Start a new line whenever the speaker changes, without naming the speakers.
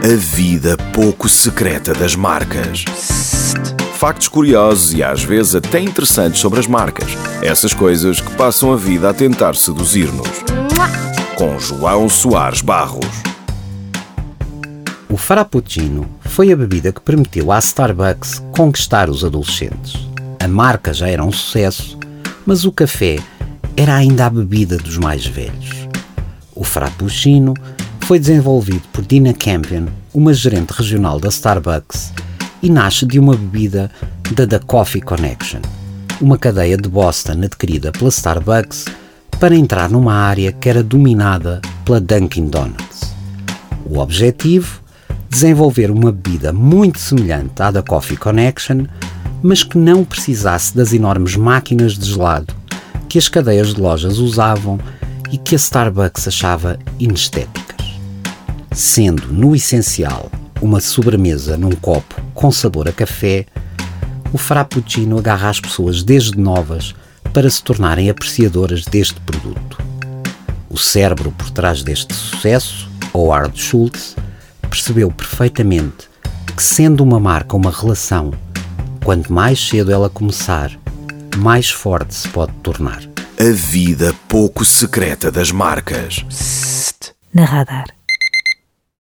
A vida pouco secreta das marcas. Factos curiosos e às vezes até interessantes sobre as marcas. Essas coisas que passam a vida a tentar seduzir-nos. Com João Soares Barros.
O Frappuccino foi a bebida que permitiu à Starbucks conquistar os adolescentes. A marca já era um sucesso, mas o café era ainda a bebida dos mais velhos. O Frappuccino foi desenvolvido por Dina Campion, uma gerente regional da Starbucks, e nasce de uma bebida da The Coffee Connection, uma cadeia de Boston adquirida pela Starbucks para entrar numa área que era dominada pela Dunkin' Donuts. O objetivo? Desenvolver uma bebida muito semelhante à da Coffee Connection, mas que não precisasse das enormes máquinas de gelado que as cadeias de lojas usavam e que a Starbucks achava inestéticas. Sendo, no essencial, uma sobremesa num copo com sabor a café, o Frappuccino agarra as pessoas desde novas para se tornarem apreciadoras deste produto. O cérebro por trás deste sucesso, Howard Schultz, percebeu perfeitamente que, sendo uma marca uma relação, quanto mais cedo ela começar, mais forte se pode tornar.
A vida pouco secreta das marcas.
Na radar.